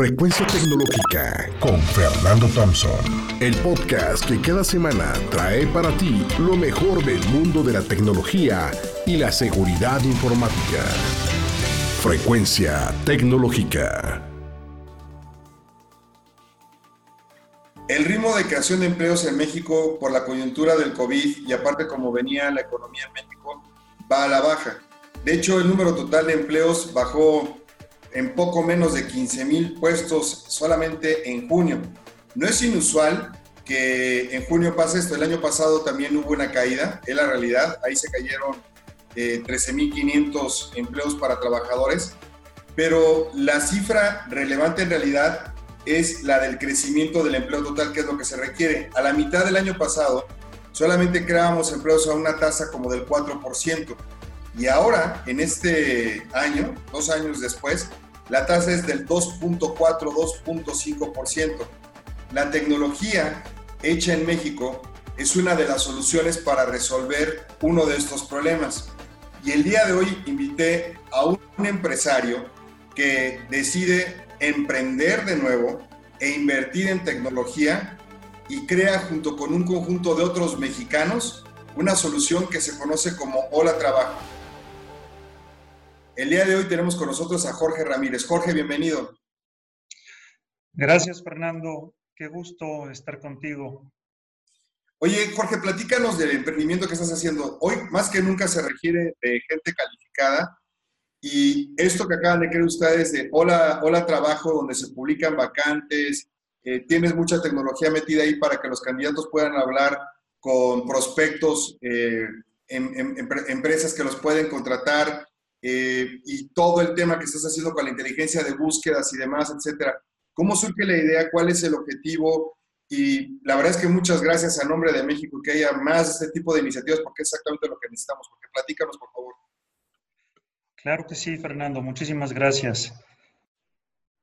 Frecuencia Tecnológica con Fernando Thompson. El podcast que cada semana trae para ti lo mejor del mundo de la tecnología y la seguridad informática. Frecuencia Tecnológica. El ritmo de creación de empleos en México por la coyuntura del COVID y aparte como venía la economía en México va a la baja. De hecho, el número total de empleos bajó en poco menos de 15 mil puestos solamente en junio. No es inusual que en junio pase esto. El año pasado también hubo una caída, es la realidad. Ahí se cayeron eh, 13.500 empleos para trabajadores. Pero la cifra relevante en realidad es la del crecimiento del empleo total, que es lo que se requiere. A la mitad del año pasado, solamente creábamos empleos a una tasa como del 4%. Y ahora, en este año, dos años después, la tasa es del 2.4, 2.5%. La tecnología hecha en México es una de las soluciones para resolver uno de estos problemas. Y el día de hoy invité a un empresario que decide emprender de nuevo e invertir en tecnología y crea junto con un conjunto de otros mexicanos una solución que se conoce como Hola Trabajo. El día de hoy tenemos con nosotros a Jorge Ramírez. Jorge, bienvenido. Gracias, Fernando. Qué gusto estar contigo. Oye, Jorge, platícanos del emprendimiento que estás haciendo. Hoy, más que nunca, se requiere de gente calificada. Y esto que acaban de crear ustedes de Hola, Hola Trabajo, donde se publican vacantes, eh, tienes mucha tecnología metida ahí para que los candidatos puedan hablar con prospectos, eh, en, empresas que los pueden contratar, eh, y todo el tema que estás haciendo con la inteligencia de búsquedas y demás, etcétera. ¿Cómo surge la idea? ¿Cuál es el objetivo? Y la verdad es que muchas gracias a nombre de México que haya más este tipo de iniciativas porque es exactamente lo que necesitamos. Porque platícanos, por favor. Claro que sí, Fernando. Muchísimas gracias.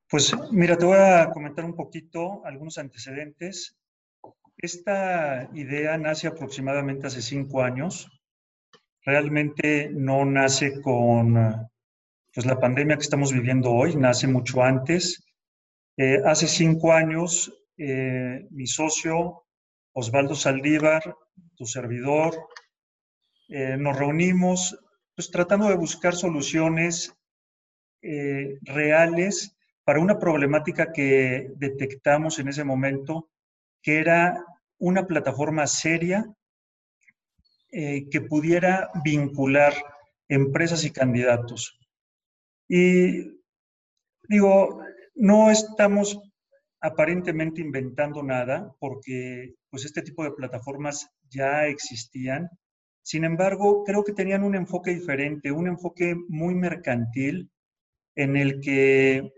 Pues mira, te voy a comentar un poquito algunos antecedentes. Esta idea nace aproximadamente hace cinco años realmente no nace con pues, la pandemia que estamos viviendo hoy, nace mucho antes. Eh, hace cinco años, eh, mi socio Osvaldo Saldívar, tu servidor, eh, nos reunimos pues, tratando de buscar soluciones reales para una problemática que detectamos en ese momento, que era una plataforma seria eh, que pudiera vincular empresas y candidatos. Y digo, no estamos aparentemente inventando nada porque pues este tipo de plataformas ya existían. Sin embargo, creo que tenían un enfoque diferente, un enfoque muy mercantil en el que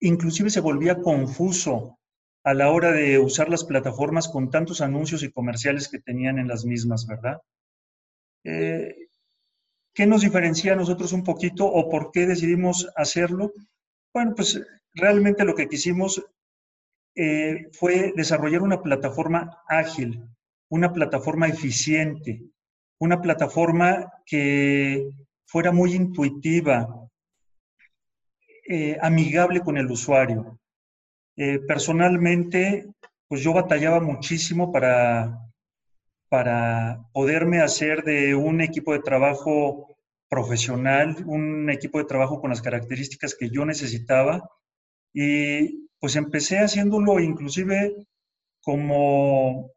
inclusive se volvía confuso a la hora de usar las plataformas con tantos anuncios y comerciales que tenían en las mismas, ¿verdad? Eh, ¿Qué nos diferencia a nosotros un poquito o por qué decidimos hacerlo? Bueno, pues realmente lo que quisimos eh, fue desarrollar una plataforma ágil, una plataforma eficiente, una plataforma que fuera muy intuitiva, eh, amigable con el usuario. Eh, personalmente, pues yo batallaba muchísimo para, para poderme hacer de un equipo de trabajo profesional, un equipo de trabajo con las características que yo necesitaba. Y pues empecé haciéndolo inclusive como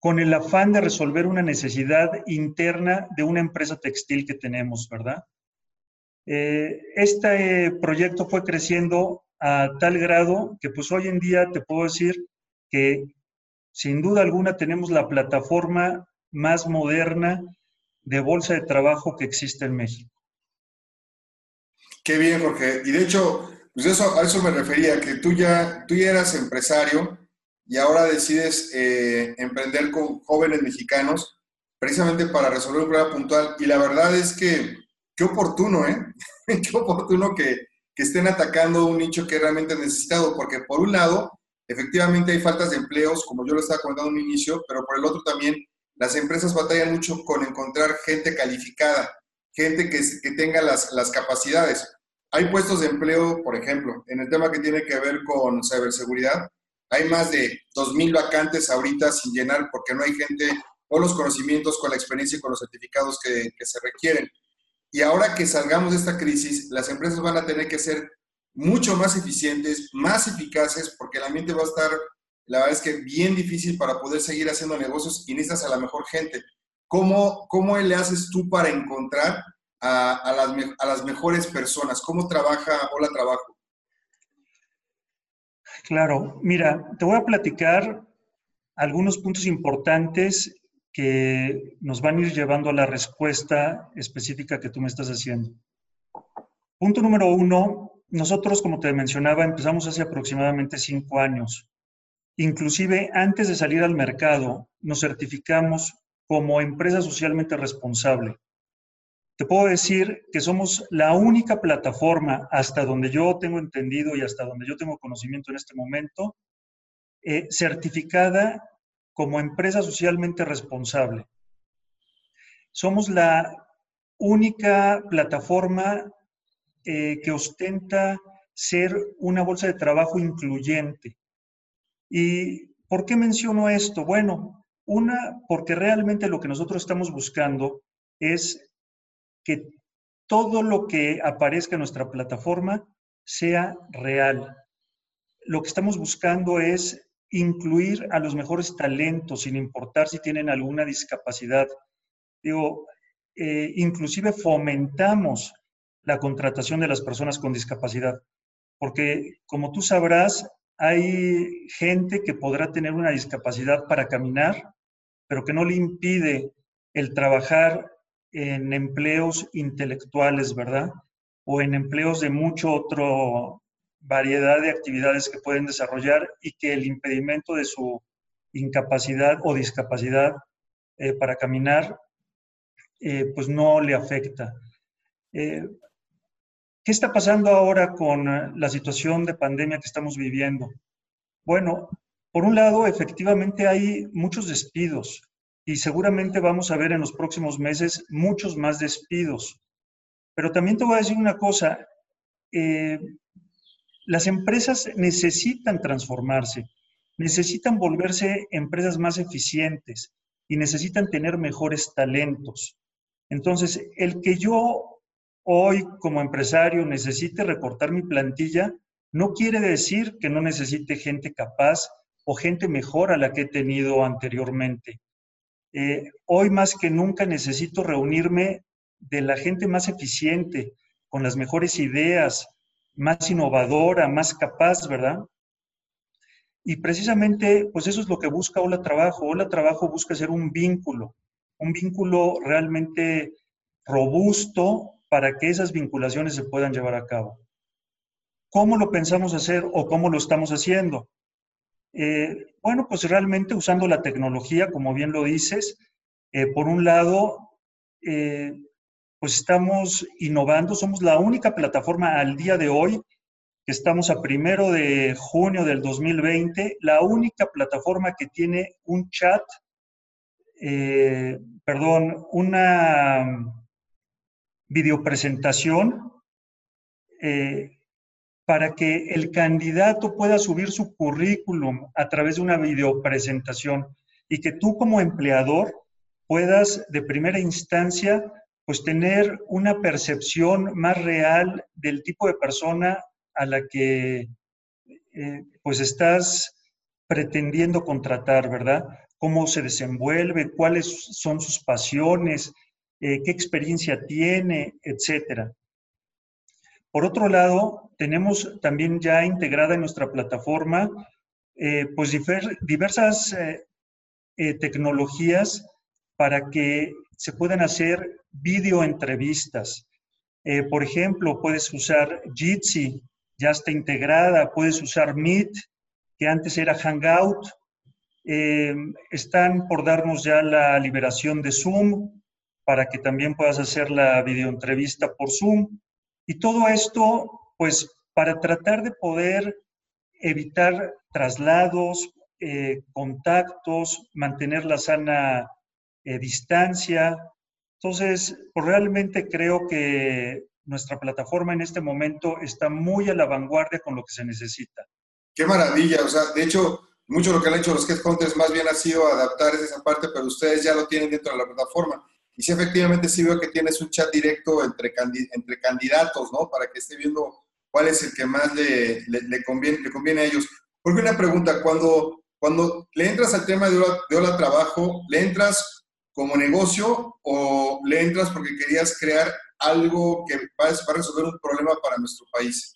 con el afán de resolver una necesidad interna de una empresa textil que tenemos, ¿verdad? Eh, este proyecto fue creciendo a tal grado que pues hoy en día te puedo decir que sin duda alguna tenemos la plataforma más moderna de bolsa de trabajo que existe en México. Qué bien, Jorge. Y de hecho, pues eso, a eso me refería, que tú ya, tú eras empresario y ahora decides eh, emprender con jóvenes mexicanos precisamente para resolver un problema puntual. Y la verdad es que qué oportuno, ¿eh? qué oportuno que, que estén atacando un nicho que realmente necesitado, porque por un lado, efectivamente hay faltas de empleos, como yo lo estaba comentando en un inicio, pero por el otro también las empresas batallan mucho con encontrar gente calificada, gente que, que tenga las, las capacidades. hay puestos de empleo, por ejemplo, en el tema que tiene que ver con ciberseguridad, hay más de 2.000 vacantes ahorita sin llenar porque no hay gente con los conocimientos, con la experiencia y con los certificados que, que se requieren. Y ahora que salgamos de esta crisis, las empresas van a tener que ser mucho más eficientes, más eficaces, porque el ambiente va a estar, la verdad es que bien difícil para poder seguir haciendo negocios y necesitas a la mejor gente. ¿Cómo, cómo le haces tú para encontrar a, las mejores personas? ¿Cómo trabaja Hola Trabajo? Claro, mira, te voy a platicar algunos puntos importantes que nos van a ir llevando a la respuesta específica que tú me estás haciendo. Punto número uno, nosotros, como te mencionaba, empezamos hace aproximadamente cinco años. Inclusive antes de salir al mercado, nos certificamos como empresa socialmente responsable. Te puedo decir que somos la única plataforma, hasta donde yo tengo entendido y hasta donde yo tengo conocimiento en este momento, eh, certificada como empresa socialmente responsable. Somos la única plataforma eh, que ostenta ser una bolsa de trabajo incluyente. ¿Y por qué menciono esto? Bueno, una, porque realmente lo que nosotros estamos buscando es que todo lo que aparezca en nuestra plataforma sea real. Lo que estamos buscando es incluir a los mejores talentos, sin importar si tienen alguna discapacidad. Digo, eh, inclusive fomentamos la contratación de las personas con discapacidad, porque como tú sabrás, hay gente que podrá tener una discapacidad para caminar, pero que no le impide el trabajar en empleos intelectuales, ¿verdad? O en empleos de mucho otro variedad de actividades que pueden desarrollar y que el impedimento de su incapacidad o discapacidad eh, para caminar, eh, pues no le afecta. Eh, ¿Qué está pasando ahora con la situación de pandemia que estamos viviendo? Bueno, por un lado, efectivamente hay muchos despidos y seguramente vamos a ver en los próximos meses muchos más despidos. Pero también te voy a decir una cosa, las empresas necesitan transformarse, necesitan volverse empresas más eficientes y necesitan tener mejores talentos. Entonces, el que yo hoy como empresario necesite recortar mi plantilla, no quiere decir que no necesite gente capaz o gente mejor a la que he tenido anteriormente. Eh, hoy más que nunca necesito reunirme de la gente más eficiente, con las mejores ideas, más innovadora, más capaz, ¿verdad? Y precisamente, pues eso es lo que busca Hola Trabajo. Hola Trabajo busca ser un vínculo, un vínculo realmente robusto para que esas vinculaciones se puedan llevar a cabo. ¿Cómo lo pensamos hacer o cómo lo estamos haciendo? Eh, bueno, pues realmente usando la tecnología, como bien lo dices, eh, por un lado, eh, pues estamos innovando, somos la única plataforma al día de hoy, que estamos a primero de junio del 2020, la única plataforma que tiene un chat, eh, perdón, una videopresentación eh, para que el candidato pueda subir su currículum a través de una videopresentación y que tú como empleador puedas de primera instancia pues tener una percepción más real del tipo de persona a la que eh, pues estás pretendiendo contratar, ¿verdad? Cómo se desenvuelve, cuáles son sus pasiones, eh, qué experiencia tiene, etcétera. Por otro lado, tenemos también ya integrada en nuestra plataforma eh, pues diversas tecnologías para que se puedan hacer videoentrevistas. Eh, por ejemplo, puedes usar Jitsi, ya está integrada, puedes usar Meet, que antes era Hangout. Eh, están por darnos ya la liberación de Zoom para que también puedas hacer la videoentrevista por Zoom. Y todo esto, pues, para tratar de poder evitar traslados, eh, contactos, mantener la sana distancia, entonces, pues realmente creo que nuestra plataforma en este momento está muy a la vanguardia con lo que se necesita. Qué maravilla, o sea, de hecho, mucho lo que han hecho los Headhunters más bien ha sido adaptar esa parte, pero ustedes ya lo tienen dentro de la plataforma. Y sí, efectivamente, sí veo que tienes un chat directo entre, entre candidatos, ¿no? Para que esté viendo cuál es el que más le, le, conviene, le conviene a ellos. Porque una pregunta, cuando, cuando le entras al tema de hola, de hola trabajo, ¿le entras como negocio o le entras porque querías crear algo que va a resolver un problema para nuestro país?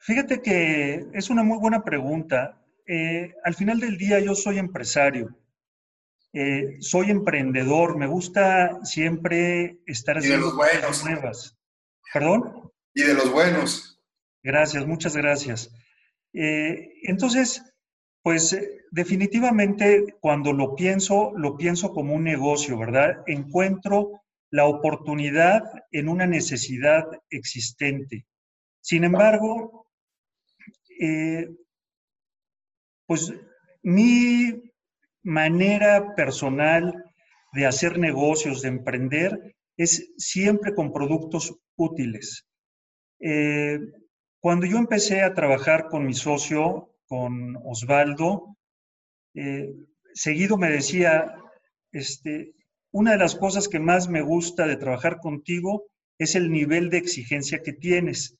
Fíjate que es una muy buena pregunta. Eh, al final del día yo soy empresario, eh, soy emprendedor, me gusta siempre estar haciendo cosas nuevas. ¿Perdón? Y de los buenos. Gracias, muchas gracias. Eh, entonces, pues definitivamente cuando lo pienso, lo pienso como un negocio, ¿verdad? Encuentro la oportunidad en una necesidad existente. Sin embargo, eh, pues mi manera personal de hacer negocios, de emprender, es siempre con productos útiles. Eh, cuando yo empecé a trabajar con mi socio, con Osvaldo, eh, seguido me decía, este, una de las cosas que más me gusta de trabajar contigo es el nivel de exigencia que tienes.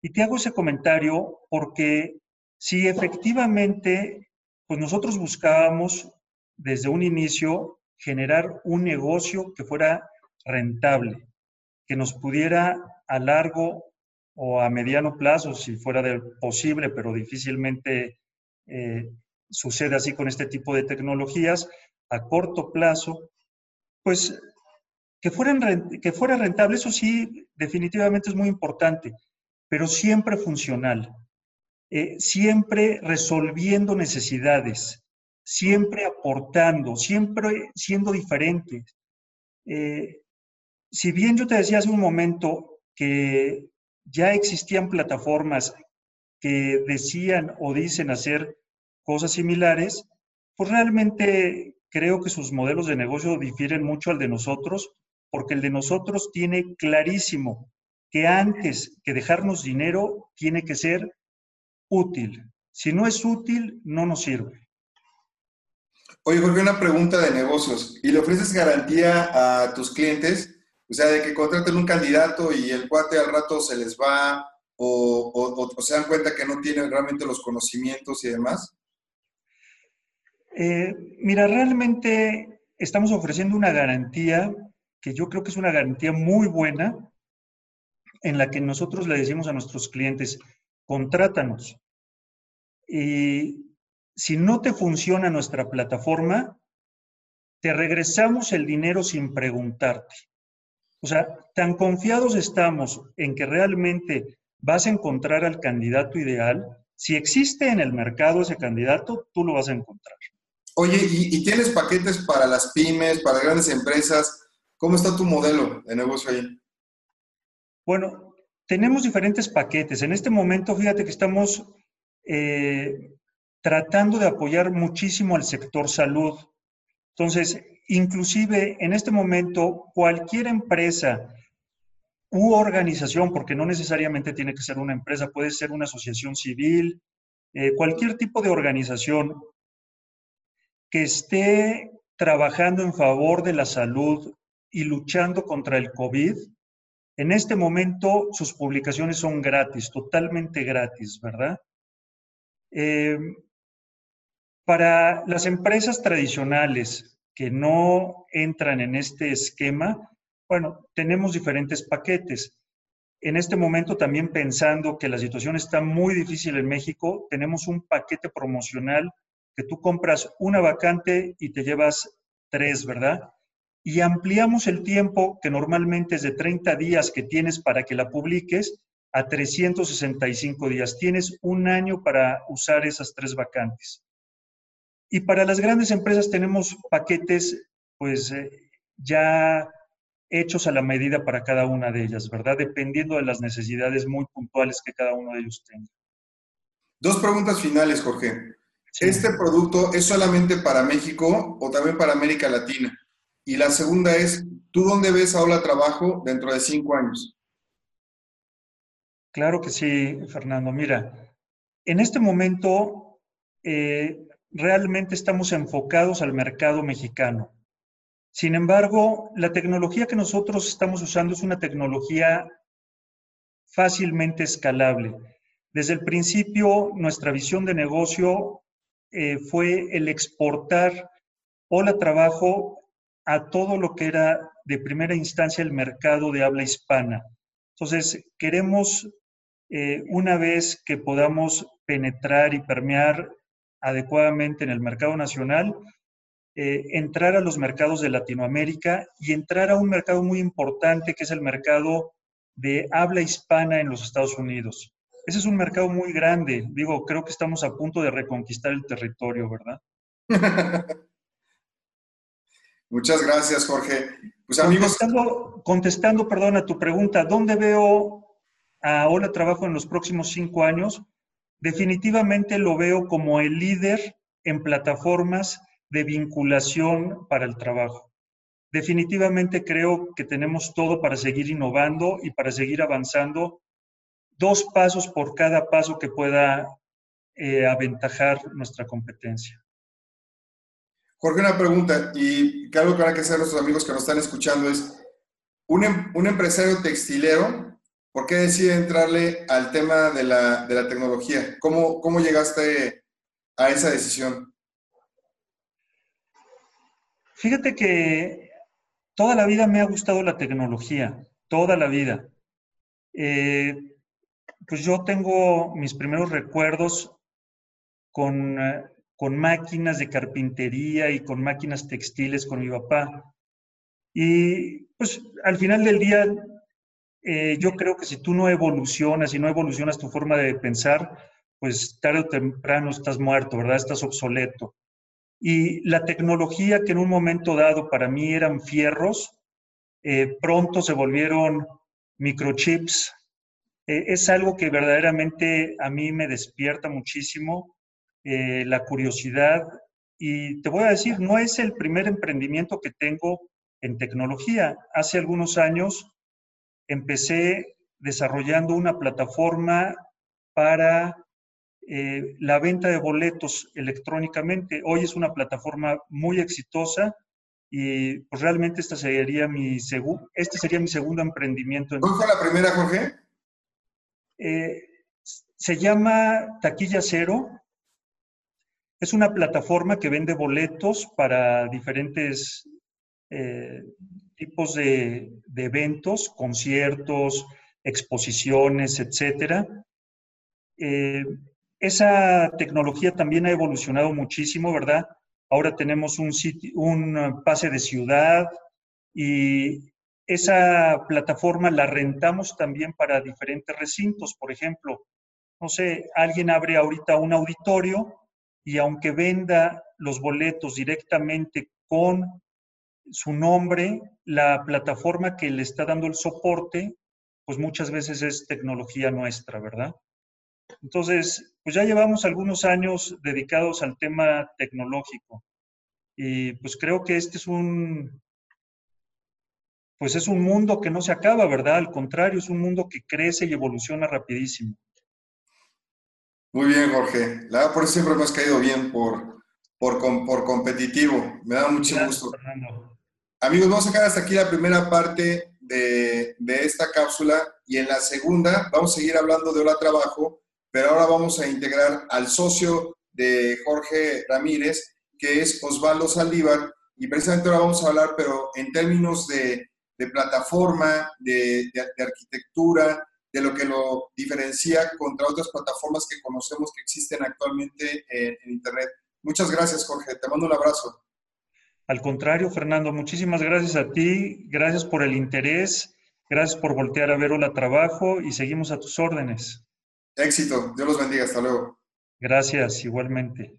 Y te hago ese comentario porque si efectivamente, pues nosotros buscábamos desde un inicio generar un negocio que fuera rentable, que nos pudiera a largo o a mediano plazo, si fuera posible, pero difícilmente eh, sucede así con este tipo de tecnologías, a corto plazo, pues que, fueran, que fuera rentable, eso sí, definitivamente es muy importante, pero siempre funcional, eh, siempre resolviendo necesidades, siempre aportando, siempre siendo diferentes. Eh, si bien yo te decía hace un momento que ya existían plataformas que decían o dicen hacer cosas similares, pues realmente creo que sus modelos de negocio difieren mucho al de nosotros, porque el de nosotros tiene clarísimo que antes que dejarnos dinero, tiene que ser útil. Si no es útil, no nos sirve. Oye, Jorge, una pregunta de negocios. ¿Y le ofreces garantía a tus clientes? O sea, de que contraten un candidato y el cuate al rato se les va o, se dan cuenta que no tienen realmente los conocimientos y demás. Eh, mira, realmente estamos ofreciendo una garantía que yo creo que es una garantía muy buena en la que nosotros le decimos a nuestros clientes, contrátanos. Y si no te funciona nuestra plataforma, te regresamos el dinero sin preguntarte. O sea, tan confiados estamos en que realmente vas a encontrar al candidato ideal. Si existe en el mercado ese candidato, tú lo vas a encontrar. Oye, ¿y, tienes paquetes para las pymes, para grandes empresas? ¿Cómo está tu modelo de negocio ahí? Bueno, tenemos diferentes paquetes. En este momento, fíjate que estamos eh, tratando de apoyar muchísimo al sector salud. Entonces, inclusive en este momento, cualquier empresa u organización, porque no necesariamente tiene que ser una empresa, puede ser una asociación civil, eh, cualquier tipo de organización que esté trabajando en favor de la salud y luchando contra el COVID, en este momento sus publicaciones son gratis, totalmente gratis, ¿verdad? Eh, para las empresas tradicionales que no entran en este esquema, bueno, tenemos diferentes paquetes. En este momento también pensando que la situación está muy difícil en México, tenemos un paquete promocional que tú compras una vacante y te llevas tres, ¿verdad? Y ampliamos el tiempo, que normalmente es de 30 días que tienes para que la publiques, a 365 días. Tienes un año para usar esas tres vacantes. Y para las grandes empresas tenemos paquetes, pues, eh, ya hechos a la medida para cada una de ellas, ¿verdad? Dependiendo de las necesidades muy puntuales que cada uno de ellos tenga. Dos preguntas finales, Jorge. ¿Este producto es solamente para México o también para América Latina? Y la segunda es, ¿tú dónde ves ahora trabajo dentro de cinco años? Claro que sí, Fernando. Mira, en este momento eh, realmente estamos enfocados al mercado mexicano. Sin embargo, la tecnología que nosotros estamos usando es una tecnología fácilmente escalable. Desde el principio, nuestra visión de negocio eh, fue el exportar Hola Trabajo a todo lo que era de primera instancia el mercado de habla hispana. Entonces, queremos, eh, una vez que podamos penetrar y permear adecuadamente en el mercado nacional, eh, entrar a los mercados de Latinoamérica y entrar a un mercado muy importante que es el mercado de habla hispana en los Estados Unidos. Ese es un mercado muy grande. Digo, creo que estamos a punto de reconquistar el territorio, ¿verdad? Muchas gracias, Jorge. Pues amigos. Contestando, contestando, perdón, a tu pregunta, ¿dónde veo a Hola Trabajo en los próximos cinco años? Definitivamente lo veo como el líder en plataformas de vinculación para el trabajo. Definitivamente creo que tenemos todo para seguir innovando y para seguir avanzando dos pasos por cada paso que pueda eh, aventajar nuestra competencia. Jorge, una pregunta, y que algo que van a hacer nuestros amigos que nos están escuchando es, un, em, un, empresario textilero, ¿por qué decide entrarle al tema de la, de la tecnología? ¿Cómo, ¿Cómo llegaste a esa decisión? Fíjate que toda la vida me ha gustado la tecnología, toda la vida. Eh, pues yo tengo mis primeros recuerdos con, eh, con, máquinas de carpintería y con máquinas textiles con mi papá. Y pues al final del día, eh, yo creo que si tú no evolucionas y no evolucionas tu forma de pensar, pues tarde o temprano estás muerto, ¿verdad? Estás obsoleto. Y la tecnología que en un momento dado para mí eran fierros, eh, pronto se volvieron microchips. Eh, es algo que verdaderamente a mí me despierta muchísimo la curiosidad. Y te voy a decir, no es el primer emprendimiento que tengo en tecnología. Hace algunos años empecé desarrollando una plataforma para eh, la venta de boletos electrónicamente. Hoy es una plataforma muy exitosa y pues realmente esta sería mi este sería mi segundo emprendimiento. ¿Cuál fue la primera, Jorge? Eh, se llama Taquilla Cero. Es una plataforma que vende boletos para diferentes eh, tipos de, eventos, conciertos, exposiciones, etcétera. Esa tecnología también ha evolucionado muchísimo, ¿verdad? Ahora tenemos un pase de ciudad y esa plataforma la rentamos también para diferentes recintos. Por ejemplo, no sé, alguien abre ahorita un auditorio y aunque venda los boletos directamente con su nombre, la plataforma que le está dando el soporte, pues muchas veces es tecnología nuestra, ¿verdad? Entonces, pues ya llevamos algunos años dedicados al tema tecnológico y pues creo que este es un, pues es un mundo que no se acaba, ¿verdad? Al contrario, es un mundo que crece y evoluciona rapidísimo. Muy bien, Jorge. La verdad, por eso siempre me has caído bien, por, por, por competitivo. Me da mucho gusto. Amigos, vamos a sacar hasta aquí la primera parte de, de, esta cápsula y en la segunda vamos a seguir hablando de Hola Trabajo pero ahora vamos a integrar al socio de Jorge Ramírez, que es Osvaldo Saldívar, y precisamente ahora vamos a hablar, pero en términos de, plataforma, de, arquitectura, de lo que lo diferencia contra otras plataformas que conocemos que existen actualmente en, en Internet. Muchas gracias, Jorge. Te mando un abrazo. Al contrario, Fernando, muchísimas gracias a ti. Gracias por el interés. Gracias por voltear a ver Hola Trabajo y seguimos a tus órdenes. Éxito. Dios los bendiga. Hasta luego. Gracias, igualmente.